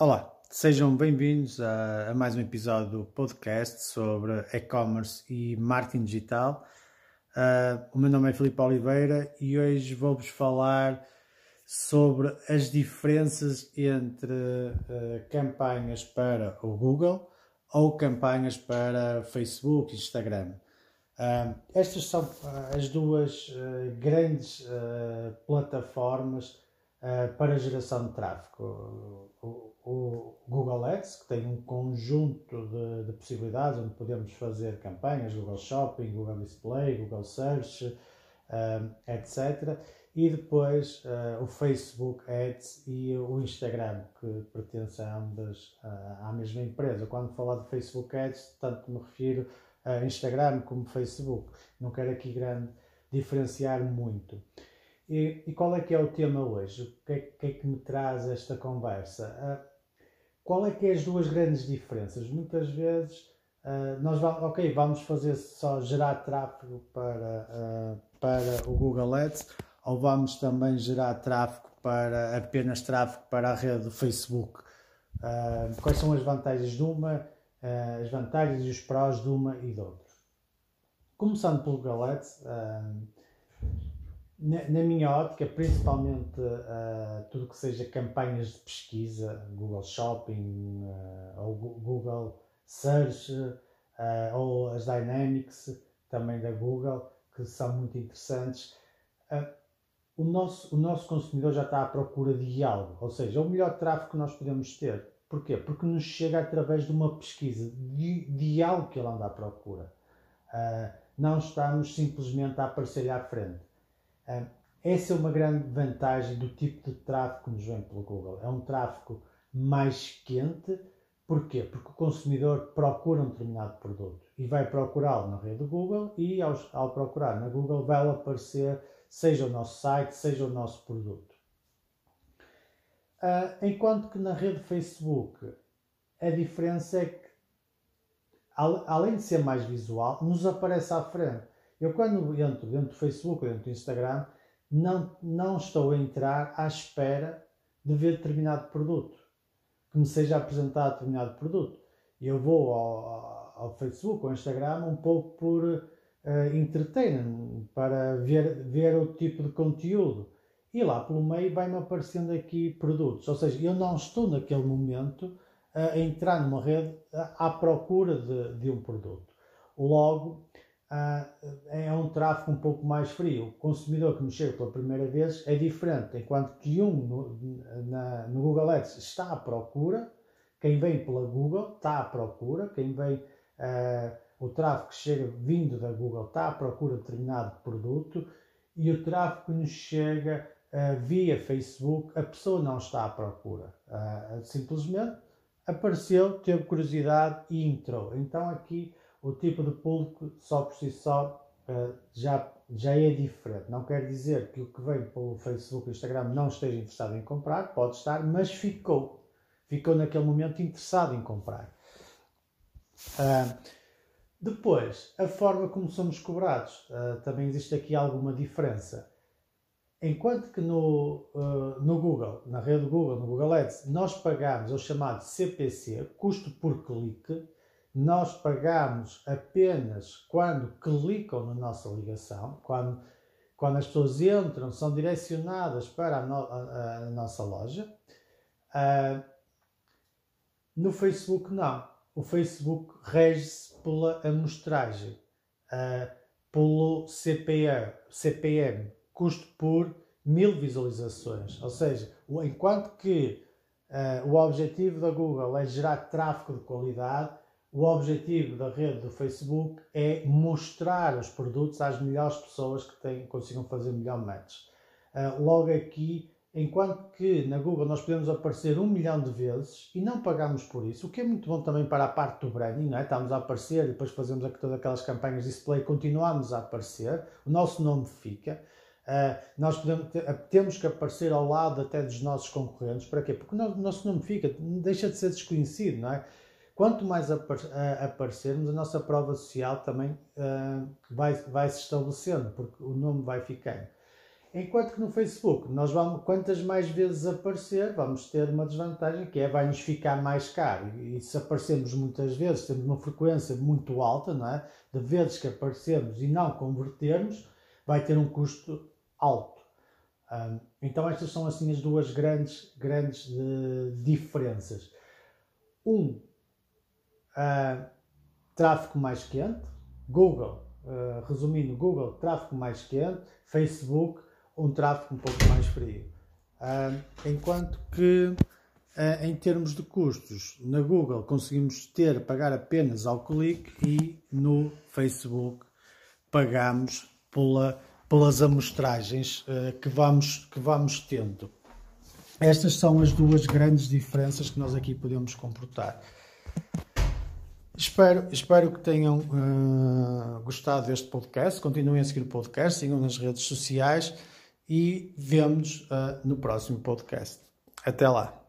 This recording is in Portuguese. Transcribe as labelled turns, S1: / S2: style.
S1: Olá, sejam bem-vindos a, a, mais um episódio do podcast sobre e-commerce e marketing digital. Uh, o meu nome é Filipe Oliveira e hoje vou-vos falar sobre as diferenças entre uh, campanhas para o Google ou campanhas para Facebook e Instagram. Uh, estas são as duas grandes plataformas para geração de tráfego o, o, Google Ads, que tem um conjunto de, de, possibilidades onde podemos fazer campanhas, Google Shopping, Google Display, Google Search, eh, etc. E depois uh, o Facebook Ads e o Instagram, que pertencem a ambas uh, à mesma empresa. Quando falar de Facebook Ads, tanto me refiro a Instagram como Facebook. Não quero aqui grande diferenciar muito. E, e, qual é que é o tema hoje? O que é, que, é que me traz esta conversa? Uh, qual é que é as duas grandes diferenças? Muitas vezes uh, nós vamos, ok, vamos fazer só gerar tráfego para, uh, para o Google Ads ou vamos também gerar tráfego para apenas tráfego para a rede do Facebook? quais são as vantagens de uma, as vantagens e os prós de uma e de outra? Começando pelo Google Ads, na, na, minha ótica, principalmente uh, tudo que seja campanhas de pesquisa, Google Shopping uh, ou Google Search uh, ou as Dynamics também da Google, que são muito interessantes. o, nosso, o nosso consumidor já está à procura de algo, ou seja, é o melhor tráfego que nós podemos ter. Porquê? Porque nos chega através de uma pesquisa, de, de algo que ele anda à procura. não estamos simplesmente a aparecer à frente. Essa é uma grande vantagem do tipo de tráfego que nos vem pelo Google. É um tráfego mais quente. Porquê? Porque o consumidor procura um determinado produto e vai procurá-lo na rede do Google e ao, ao procurar na Google vai aparecer seja o nosso site, seja o nosso produto. Uh, enquanto que na rede Facebook a diferença é que, além de ser mais visual, nos aparece à frente. Eu quando entro dentro do Facebook, dentro do Instagram, não, não estou a entrar à espera de ver determinado produto, que me seja apresentado determinado produto. Eu vou ao, ao Facebook, ao Instagram, um pouco por uh, entertainment, para ver, ver o tipo de conteúdo. E lá pelo meio vai-me aparecendo aqui produtos. Ou seja, eu não estou naquele momento a entrar numa rede à procura de, de um produto. Logo, é um tráfego um pouco mais frio. O consumidor que me chega pela primeira vez é diferente, enquanto que um no, na, no Google Ads está à procura, quem vem pela Google está à procura, quem vem, uh, o tráfego que chega vindo da Google está à procura de determinado produto e o tráfego que nos chega uh, via Facebook, a pessoa não está à procura. Uh, simplesmente apareceu, teve curiosidade e entrou. Então aqui o tipo de público só por si só uh, já, já é diferente. Não quer dizer que o que vem pelo Facebook e Instagram não esteja interessado em comprar, pode estar, mas ficou. Ficou naquele momento interessado em comprar. Uh, depois, a forma como somos cobrados. Uh, também existe aqui alguma diferença. Enquanto que no, uh, no Google, na rede Google, no Google Ads, nós pagamos o chamado CPC, custo por clique, nós pagamos apenas quando clicam na nossa ligação, quando, quando as pessoas entram, são direcionadas para a, no, a, a nossa loja. Uh, no Facebook, não. O Facebook rege-se pela amostragem, uh, pelo CPM, custo por mil visualizações. Ou seja, enquanto que uh, o objetivo da Google é gerar tráfego de qualidade, o objetivo da rede do Facebook é mostrar os produtos às melhores pessoas que têm, consigam fazer melhor match. Uh, logo aqui, enquanto que na Google nós podemos aparecer um milhão de vezes e não pagamos por isso, o que é muito bom também para a parte do branding, não é? estamos a aparecer depois fazemos todas aquelas campanhas de display, continuamos a aparecer, o nosso nome fica. Uh, nós podemos, temos que aparecer ao lado até dos nossos concorrentes, para quê? Porque o nosso nome fica, deixa de ser desconhecido, não é? Quanto mais aparecermos, a nossa prova social também uh, vai, vai se estabelecendo, porque o nome vai ficando. Enquanto que no Facebook, nós vamos, quantas mais vezes aparecer, vamos ter uma desvantagem que é vai-nos ficar mais caro. E se aparecemos muitas vezes, temos uma frequência muito alta, não é? De vezes que aparecemos e não convertermos, vai ter um custo alto. Um, então estas são assim as duas grandes, grandes uh, diferenças. Um, uh, tráfego mais quente, Google, uh, resumindo, Google, tráfego mais quente, Facebook, um tráfego um pouco mais frio. Uh, enquanto que, em termos de custos, na Google conseguimos ter, pagar apenas ao clique e no Facebook pagamos pela, pelas amostragens que, vamos, que vamos tendo. Estas são as duas grandes diferenças que nós aqui podemos comportar. Espero, espero que tenham uh, gostado deste podcast. Continuem a seguir o podcast, sigam nas redes sociais e vemos uh, no próximo podcast. Até lá!